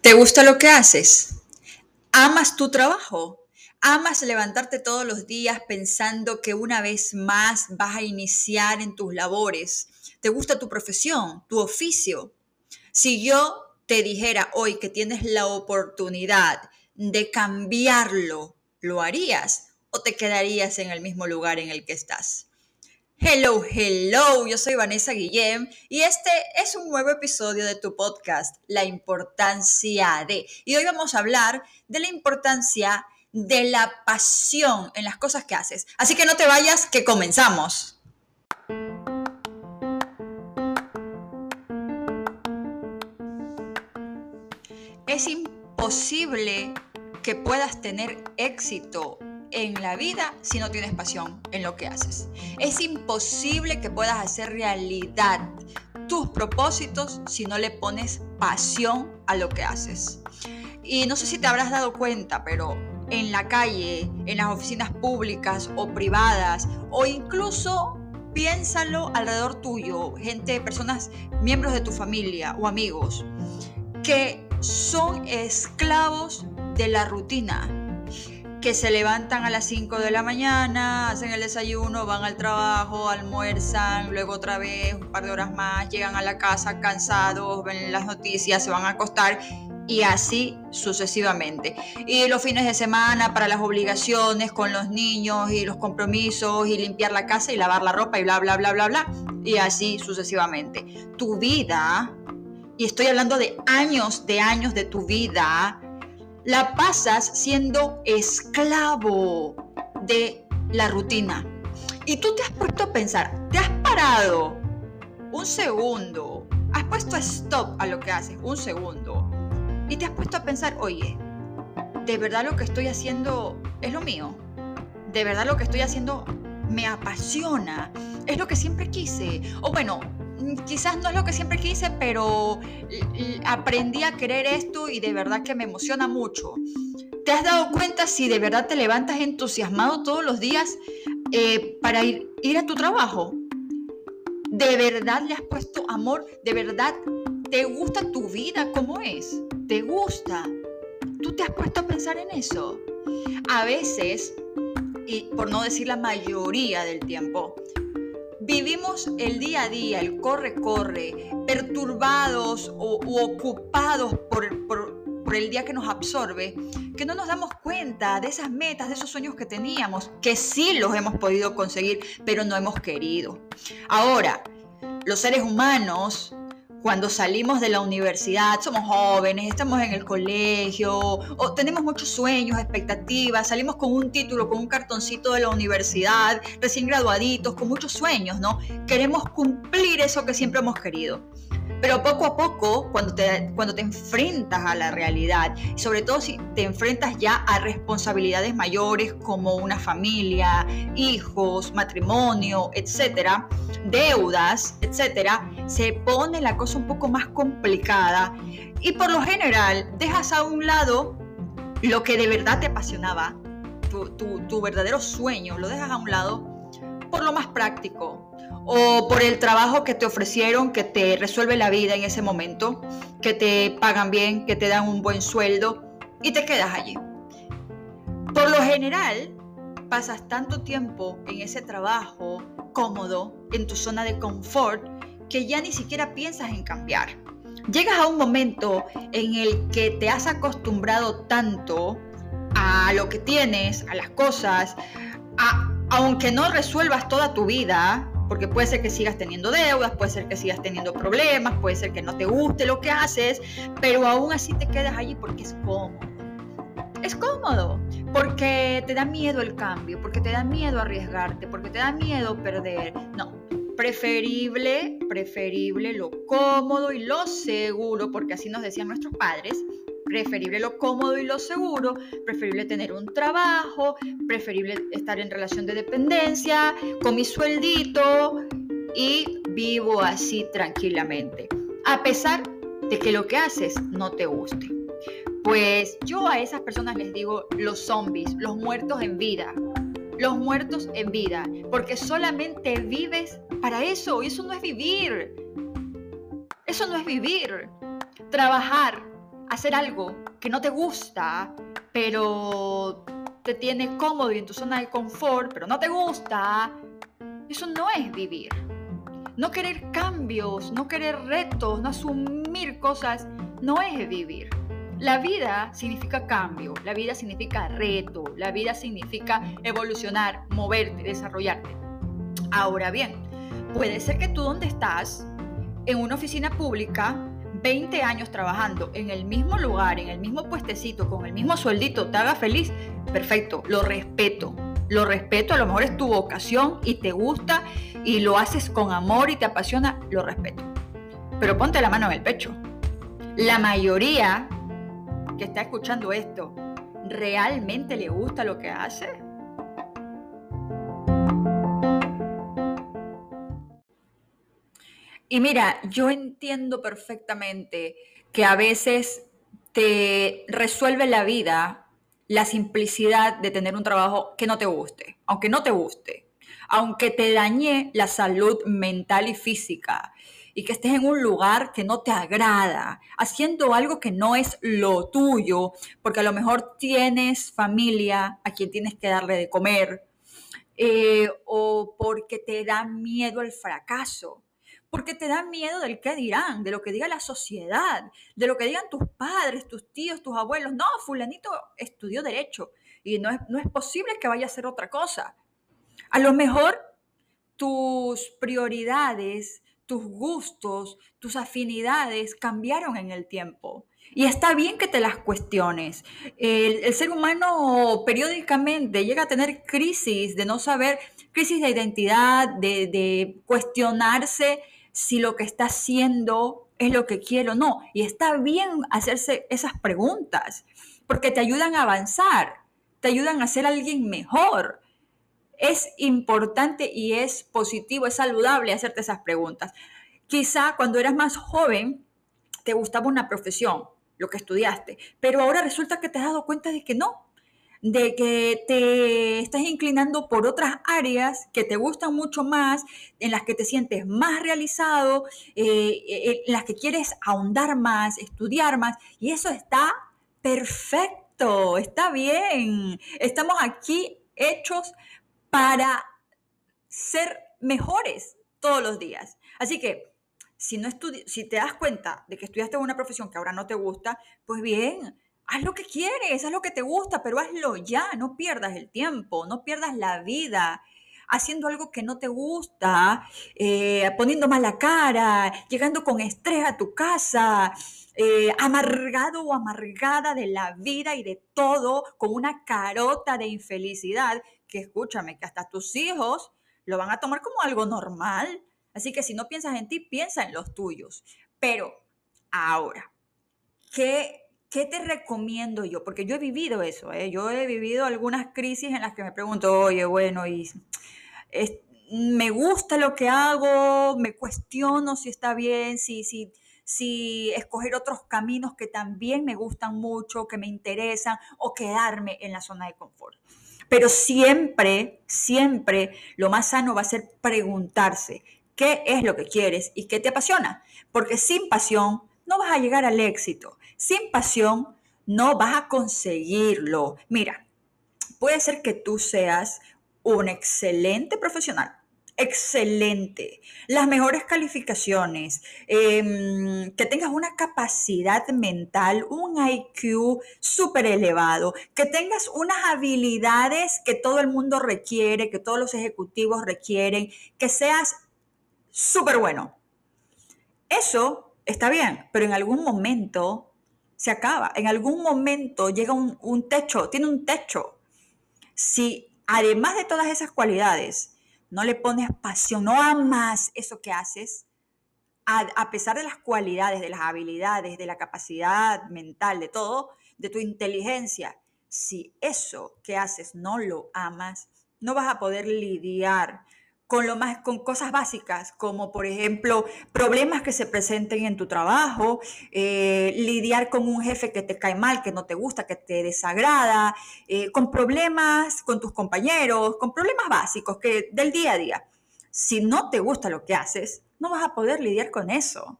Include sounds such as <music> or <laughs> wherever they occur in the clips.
¿Te gusta lo que haces? ¿Amas tu trabajo? ¿Amas levantarte todos los días pensando que una vez más vas a iniciar en tus labores? ¿Te gusta tu profesión, tu oficio? Si yo te dijera hoy que tienes la oportunidad de cambiarlo, ¿lo harías o te quedarías en el mismo lugar en el que estás? Hello, hello, yo soy Vanessa Guillem y este es un nuevo episodio de tu podcast, La importancia de. Y hoy vamos a hablar de la importancia de la pasión en las cosas que haces. Así que no te vayas, que comenzamos. Es imposible que puedas tener éxito en la vida si no tienes pasión en lo que haces. Es imposible que puedas hacer realidad tus propósitos si no le pones pasión a lo que haces. Y no sé si te habrás dado cuenta, pero en la calle, en las oficinas públicas o privadas, o incluso piénsalo alrededor tuyo, gente, personas, miembros de tu familia o amigos, que son esclavos de la rutina, que se levantan a las 5 de la mañana, hacen el desayuno, van al trabajo, almuerzan, luego otra vez un par de horas más, llegan a la casa cansados, ven las noticias, se van a acostar y así sucesivamente. Y los fines de semana para las obligaciones con los niños y los compromisos y limpiar la casa y lavar la ropa y bla, bla, bla, bla, bla. Y así sucesivamente. Tu vida, y estoy hablando de años, de años de tu vida, la pasas siendo esclavo de la rutina. Y tú te has puesto a pensar, te has parado un segundo, has puesto stop a lo que haces, un segundo, y te has puesto a pensar, oye, ¿de verdad lo que estoy haciendo es lo mío? ¿De verdad lo que estoy haciendo me apasiona? ¿Es lo que siempre quise? O bueno, quizás no es lo que siempre quise, pero aprendí a querer esto y de verdad que me emociona mucho. ¿Te has dado cuenta si de verdad te levantas entusiasmado todos los días eh, para ir a tu trabajo? ¿De verdad le has puesto amor? ¿De verdad te gusta tu vida como es? ¿Te gusta? ¿Tú te has puesto a pensar en eso? A veces, y por no decir la mayoría del tiempo, Vivimos el día a día, el corre-corre, perturbados o ocupados por, por el día que nos absorbe, que no nos damos cuenta de esas metas, de esos sueños que teníamos, que sí los hemos podido conseguir, pero no hemos querido. Ahora, los seres humanos cuando salimos de la universidad, somos jóvenes, estamos en el colegio, o tenemos muchos sueños, expectativas, salimos con un título, con un cartoncito de la universidad, recién graduaditos, con muchos sueños, ¿no? Queremos cumplir eso que siempre hemos querido. Pero poco a poco, cuando te, cuando te enfrentas a la realidad, y sobre todo si te enfrentas ya a responsabilidades mayores como una familia, hijos, matrimonio, etcétera, deudas, etcétera, se pone la cosa un poco más complicada y por lo general dejas a un lado lo que de verdad te apasionaba, tu, tu verdadero sueño, lo dejas a un lado por lo más práctico, o por el trabajo que te ofrecieron, que te resuelve la vida en ese momento, que te pagan bien, que te dan un buen sueldo y te quedas allí. Por lo general, pasas tanto tiempo en ese trabajo cómodo, en tu zona de confort, que ya ni siquiera piensas en cambiar. Llegas a un momento en el que te has acostumbrado tanto a lo que tienes, a las cosas, aunque no resuelvas toda tu vida, porque puede ser que sigas teniendo deudas, puede ser que sigas teniendo problemas, puede ser que no te guste lo que haces, pero aún así te quedas allí porque es cómodo. Es cómodo, porque te da miedo el cambio, porque te da miedo arriesgarte, porque te da miedo perder. No, preferible, preferible lo cómodo y lo seguro, porque así nos decían nuestros padres, preferible lo cómodo y lo seguro, preferible tener un trabajo, preferible estar en relación de dependencia, con mi sueldito y vivo así tranquilamente, a pesar de que lo que haces no te guste. Pues yo a esas personas les digo los zombies, los muertos en vida, los muertos en vida, porque solamente vives para eso y eso no es vivir. Eso no es vivir. Trabajar, hacer algo que no te gusta, pero te tiene cómodo y en tu zona de confort, pero no te gusta, eso no es vivir. No querer cambios, no querer retos, no asumir cosas, no es vivir. La vida significa cambio, la vida significa reto, la vida significa evolucionar, moverte, desarrollarte. Ahora bien, puede ser que tú donde estás, en una oficina pública, 20 años trabajando en el mismo lugar, en el mismo puestecito, con el mismo sueldito, te haga feliz, perfecto, lo respeto. Lo respeto, a lo mejor es tu vocación y te gusta y lo haces con amor y te apasiona, lo respeto. Pero ponte la mano en el pecho. La mayoría que está escuchando esto, ¿realmente le gusta lo que hace? Y mira, yo entiendo perfectamente que a veces te resuelve la vida la simplicidad de tener un trabajo que no te guste, aunque no te guste, aunque te dañe la salud mental y física y que estés en un lugar que no te agrada, haciendo algo que no es lo tuyo, porque a lo mejor tienes familia a quien tienes que darle de comer, eh, o porque te da miedo el fracaso, porque te da miedo del qué dirán, de lo que diga la sociedad, de lo que digan tus padres, tus tíos, tus abuelos. No, fulanito estudió derecho y no es, no es posible que vaya a hacer otra cosa. A lo mejor tus prioridades tus gustos, tus afinidades cambiaron en el tiempo. Y está bien que te las cuestiones. El, ser humano periódicamente llega a tener crisis de no saber, crisis de identidad, de, de cuestionarse si lo que está haciendo es lo que quiere o no. Y está bien hacerse esas preguntas, porque te ayudan a avanzar, te ayudan a ser alguien mejor es importante y es positivo, es saludable hacerte esas preguntas. Quizá cuando eras más joven te gustaba una profesión, lo que estudiaste, pero ahora resulta que te has dado cuenta de que no, de que te estás inclinando por otras áreas que te gustan mucho más, en las que te sientes más realizado, eh, eh, en las que quieres ahondar más, estudiar más, y eso está perfecto, está bien. Estamos aquí hechos para ser mejores todos los días. Así que si, no si te das cuenta de que estudiaste una profesión que ahora no te gusta, pues bien, haz lo que quieres, haz lo que te gusta, pero hazlo ya, no pierdas el tiempo, no pierdas la vida haciendo algo que no te gusta, eh, poniendo mala cara, llegando con estrés a tu casa, eh, amargado o amargada de la vida y de todo, con una carota de infelicidad que escúchame, que hasta tus hijos lo van a tomar como algo normal. Así que si no piensas en ti, piensa en los tuyos. Pero ahora, ¿qué, qué te recomiendo yo? Porque yo he vivido eso, ¿eh? yo he vivido algunas crisis en las que me pregunto, oye, bueno, y me gusta lo que hago, me cuestiono si está bien, si, si, si escoger otros caminos que también me gustan mucho, que me interesan, o quedarme en la zona de confort. Pero siempre, siempre lo más sano va a ser preguntarse qué es lo que quieres y qué te apasiona. Porque sin pasión no vas a llegar al éxito. Sin pasión no vas a conseguirlo. Mira, puede ser que tú seas un excelente profesional, excelente, las mejores calificaciones, em, que tengas una capacidad mental, un IQ súper elevado, que tengas unas habilidades que todo el mundo requiere, que todos los ejecutivos requieren, que seas súper bueno. Eso está bien, pero en algún momento se acaba, en algún momento llega un, un techo, tiene un techo. Si además de todas esas cualidades, no le pones pasión, no amas eso que haces, a, pesar de las cualidades, de las habilidades, de la capacidad mental, de todo, de tu inteligencia, si eso que haces no lo amas, no vas a poder lidiar con, lo más, con cosas básicas, como por ejemplo problemas que se presenten en tu trabajo, eh, lidiar con un jefe que te cae mal, que no te gusta, que te desagrada, eh, con problemas con tus compañeros, con problemas básicos que, del día a día. Si no te gusta lo que haces, no vas a poder lidiar con eso.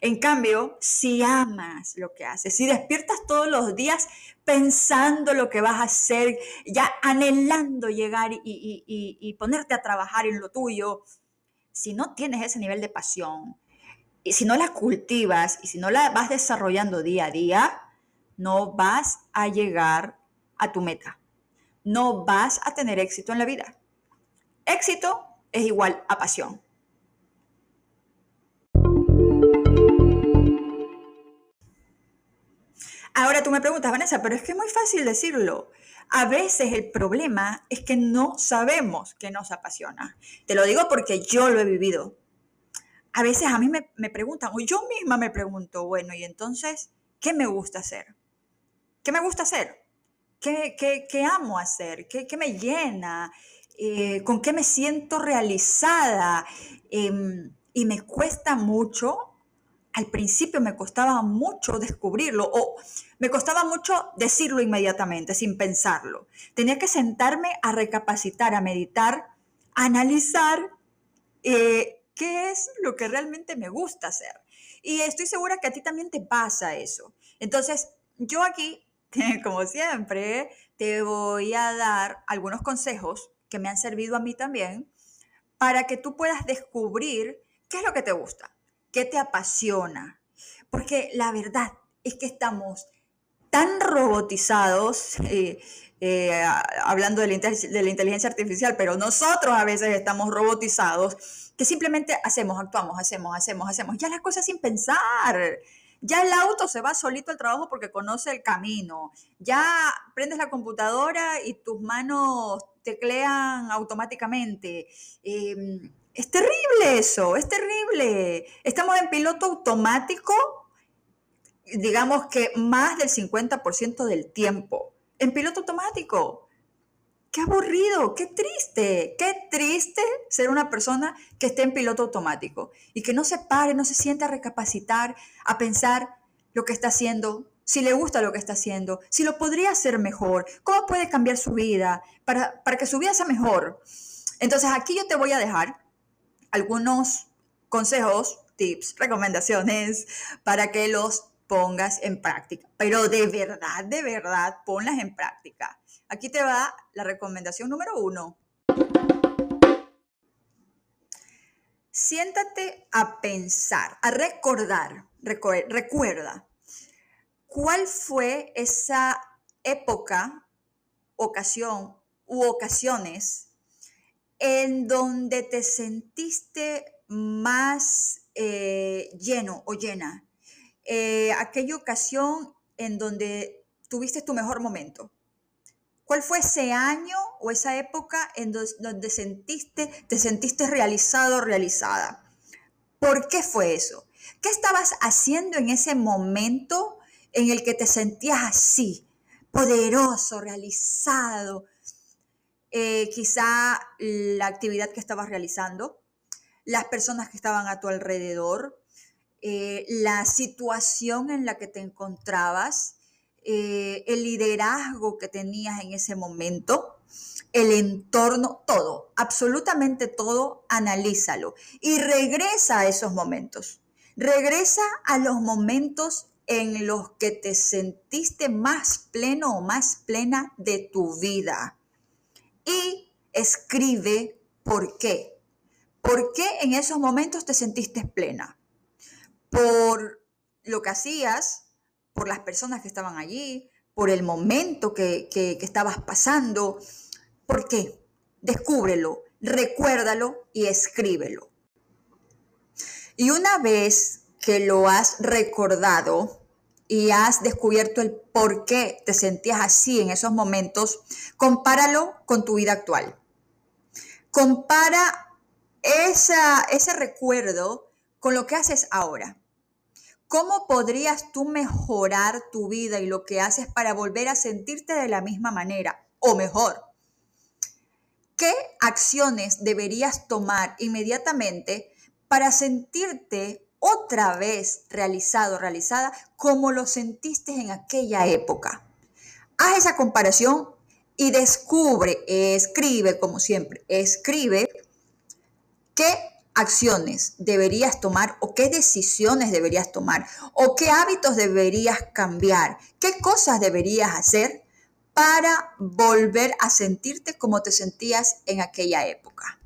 En cambio, si amas lo que haces, si despiertas todos los días pensando lo que vas a hacer, ya anhelando llegar y, ponerte a trabajar en lo tuyo, si no tienes ese nivel de pasión, y si no la cultivas y si no la vas desarrollando día a día, no vas a llegar a tu meta. No vas a tener éxito en la vida. Éxito es igual a pasión. Ahora tú me preguntas, Vanessa, pero es que es muy fácil decirlo. A veces el problema es que no sabemos qué nos apasiona. Te lo digo porque yo lo he vivido. A veces a mí me, preguntan, o yo misma me pregunto, bueno, y entonces, ¿qué me gusta hacer? ¿Qué me gusta hacer? ¿Qué, qué, amo hacer? ¿Qué, qué me llena? Eh, ¿Con qué me siento realizada? Em, y me cuesta mucho al principio me costaba mucho descubrirlo o me costaba mucho decirlo inmediatamente sin pensarlo. Tenía que sentarme a recapacitar, a meditar, a analizar eh, qué es lo que realmente me gusta hacer. Y estoy segura que a ti también te pasa eso. Entonces, yo aquí, <laughs> como siempre, te voy a dar algunos consejos que me han servido a mí también para que tú puedas descubrir qué es lo que te gusta ¿Qué te apasiona? Porque la verdad es que estamos tan robotizados, eh, eh, hablando de la, de la, inteligencia artificial, pero nosotros a veces estamos robotizados, que simplemente hacemos, actuamos, hacemos, hacemos, hacemos, ya las cosas sin pensar. Ya el auto se va solito al trabajo porque conoce el camino. Ya prendes la computadora y tus manos teclean automáticamente. Em, es terrible eso, es terrible. Estamos en piloto automático, digamos que más del 50% del tiempo. En piloto automático. Qué aburrido, qué triste, qué triste ser una persona que esté en piloto automático y que no se pare, no se siente a recapacitar, a pensar lo que está haciendo, si le gusta lo que está haciendo, si lo podría hacer mejor, cómo puede cambiar su vida para, para que su vida sea mejor. Entonces aquí yo te voy a dejar algunos consejos, tips, recomendaciones para que los pongas en práctica. Pero de verdad, de verdad, ponlas en práctica. Aquí te va la recomendación número uno. Siéntate a pensar, a recordar, recuerda, ¿cuál fue esa época, ocasión u ocasiones en donde te sentiste más eh, lleno o llena. Eh, aquella ocasión en donde tuviste tu mejor momento. ¿Cuál fue ese año o esa época en donde sentiste, te sentiste realizado o realizada? ¿Por qué fue eso? ¿Qué estabas haciendo en ese momento en el que te sentías así, poderoso, realizado, eh, quizá la actividad que estabas realizando, las personas que estaban a tu alrededor, eh, la situación en la que te encontrabas, eh, el liderazgo que tenías en ese momento, el entorno, todo, absolutamente todo, analízalo y regresa a esos momentos. Regresa a los momentos en los que te sentiste más pleno o más plena de tu vida y escribe por qué. ¿Por qué en esos momentos te sentiste plena? Por lo que hacías, por las personas que estaban allí, por el momento que, que estabas pasando. ¿Por qué? Descúbrelo, recuérdalo y escríbelo. Y una vez que lo has recordado, y has descubierto el por qué te sentías así en esos momentos, compáralo con tu vida actual. Compara esa, ese recuerdo con lo que haces ahora. ¿Cómo podrías tú mejorar tu vida y lo que haces para volver a sentirte de la misma manera o mejor? ¿Qué acciones deberías tomar inmediatamente para sentirte otra vez realizado, realizada, como lo sentiste en aquella época. Haz esa comparación y descubre, escribe como siempre, escribe qué acciones deberías tomar o qué decisiones deberías tomar o qué hábitos deberías cambiar, qué cosas deberías hacer para volver a sentirte como te sentías en aquella época.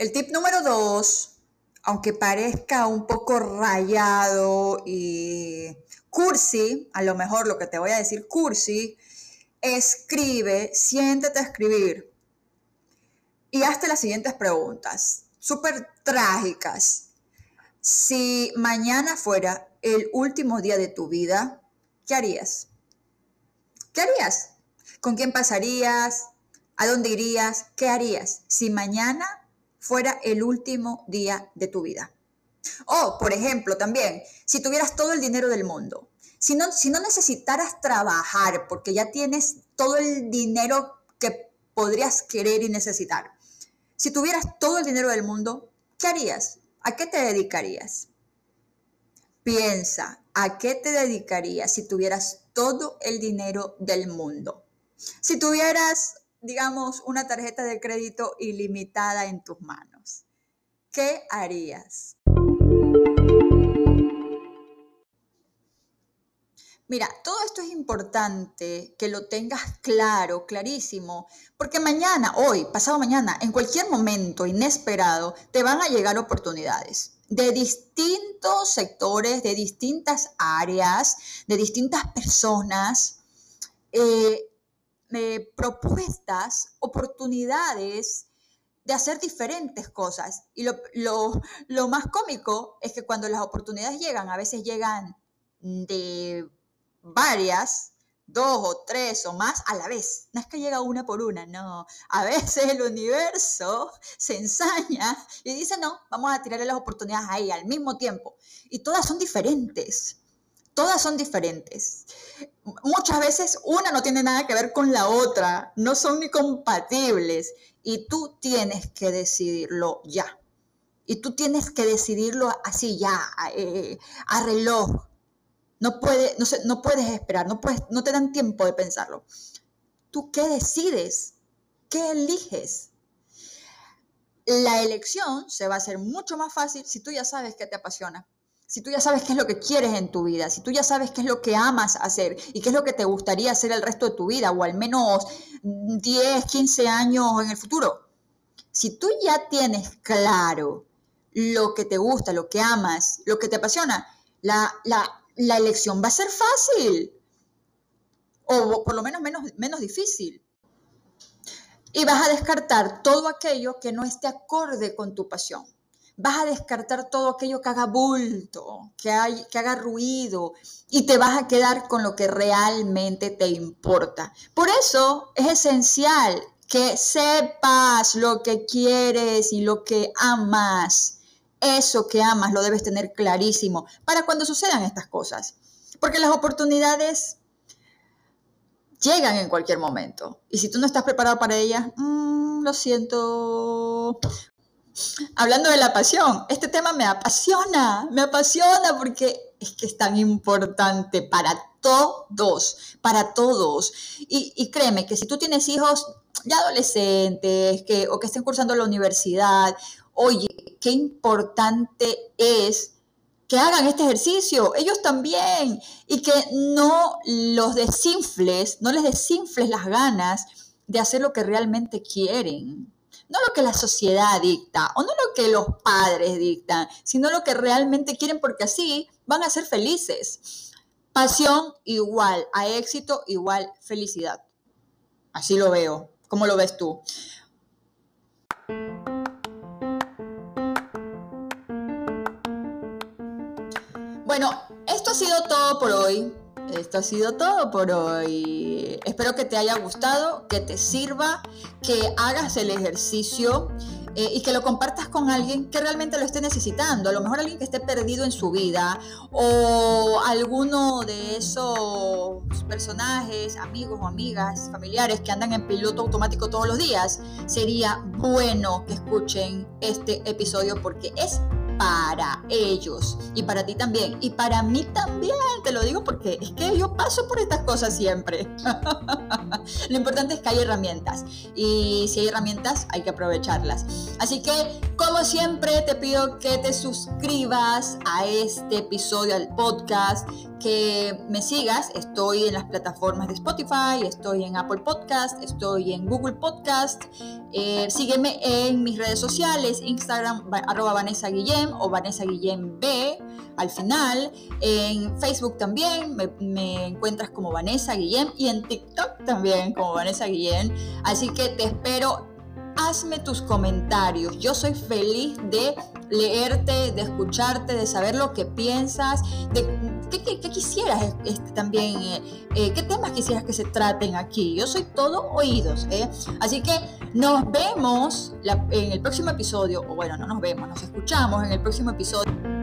El tip número dos, aunque parezca un poco rayado y cursi, a lo mejor lo que te voy a decir cursi, escribe, siéntete a escribir y hazte las siguientes preguntas, súper trágicas. Si mañana fuera el último día de tu vida, ¿qué harías? ¿Qué harías? ¿Con quién pasarías? ¿A dónde irías? ¿Qué harías si mañana fuera el último día de tu vida? O, por ejemplo, también, si tuvieras todo el dinero del mundo, si no, si no necesitaras trabajar porque ya tienes todo el dinero que podrías querer y necesitar, si tuvieras todo el dinero del mundo, ¿qué harías? ¿A qué te dedicarías? Piensa, ¿a qué te dedicarías si tuvieras todo el dinero del mundo? Si tuvieras, digamos, una tarjeta de crédito ilimitada en tus manos, ¿qué harías? Mira, todo esto es importante que lo tengas claro, clarísimo, porque mañana, hoy, pasado mañana, en cualquier momento inesperado, te van a llegar oportunidades de distintos sectores, de distintas áreas, de distintas personas, eh, eh, propuestas, oportunidades de hacer diferentes cosas. Y lo, lo más cómico es que cuando las oportunidades llegan, a veces llegan de varias, dos o tres o más a la vez. No es que llega una por una, no. A veces el universo se ensaña y dice, no, vamos a tirarle las oportunidades ahí al mismo tiempo. Y todas son diferentes. Todas son diferentes. Muchas veces una no tiene nada que ver con la otra, no son ni compatibles. Y tú tienes que decidirlo ya. Y tú tienes que decidirlo así ya, eh, a reloj no, no, no puedes esperar, no, puedes, no te dan tiempo de pensarlo. ¿Tú qué decides? ¿Qué eliges? La elección se va a hacer mucho más fácil si tú ya sabes qué te apasiona, si tú ya sabes qué es lo que quieres en tu vida, si tú ya sabes qué es lo que amas hacer y qué es lo que te gustaría hacer el resto de tu vida o al menos 10, 15 años en el futuro. Si tú ya tienes claro lo que te gusta, lo que amas, lo que te apasiona, la, la la elección va a ser fácil o por lo menos menos, menos difícil. Y vas a descartar todo aquello que no esté acorde con tu pasión. Vas a descartar todo aquello que haga bulto, que, haga ruido y te vas a quedar con lo que realmente te importa. Por eso es esencial que sepas lo que quieres y lo que amas eso que amas lo debes tener clarísimo para cuando sucedan estas cosas. Porque las oportunidades llegan en cualquier momento. Y si tú no estás preparado para ellas, mm, lo siento. Hablando de la pasión, este tema me apasiona, me apasiona porque es que es tan importante para todos, para todos. Y, créeme que si tú tienes hijos ya adolescentes que, o que estén cursando la universidad oye, qué importante es que hagan este ejercicio, ellos también, y que no los desinfles, no les desinfles las ganas de hacer lo que realmente quieren. No lo que la sociedad dicta o no lo que los padres dictan, sino lo que realmente quieren porque así van a ser felices. Pasión igual a éxito igual felicidad. Así lo veo. ¿Cómo lo ves tú? Bueno, esto ha sido todo por hoy. Esto ha sido todo por hoy. Espero que te haya gustado, que te sirva, que hagas el ejercicio eh, y que lo compartas con alguien que realmente lo esté necesitando. A lo mejor alguien que esté perdido en su vida o alguno de esos personajes, amigos o amigas, familiares que andan en piloto automático todos los días. Sería bueno que escuchen este episodio porque es para ellos y para ti también y para mí también, te lo digo porque es que yo paso por estas cosas siempre. <laughs> lo importante es que hay herramientas y si hay herramientas hay que aprovecharlas. Así que como siempre te pido que te suscribas a este episodio, al podcast, que me sigas. Estoy en las plataformas de Spotify, estoy en Apple Podcast, estoy en Google Podcast. Eh, sígueme en mis redes sociales, Instagram arroba Vanessa Guillem o Vanessa Guillem B al final. En Facebook también me, me, encuentras como Vanessa Guillem y en TikTok también como Vanessa Guillem. Así que te espero hazme tus comentarios. Yo soy feliz de leerte, de escucharte, de saber lo que piensas, de qué, quisieras también, eh, eh, qué temas quisieras que se traten aquí. Yo soy todo oídos. ¿eh? Así que nos vemos en el próximo episodio, o bueno, no nos vemos, nos escuchamos en el próximo episodio.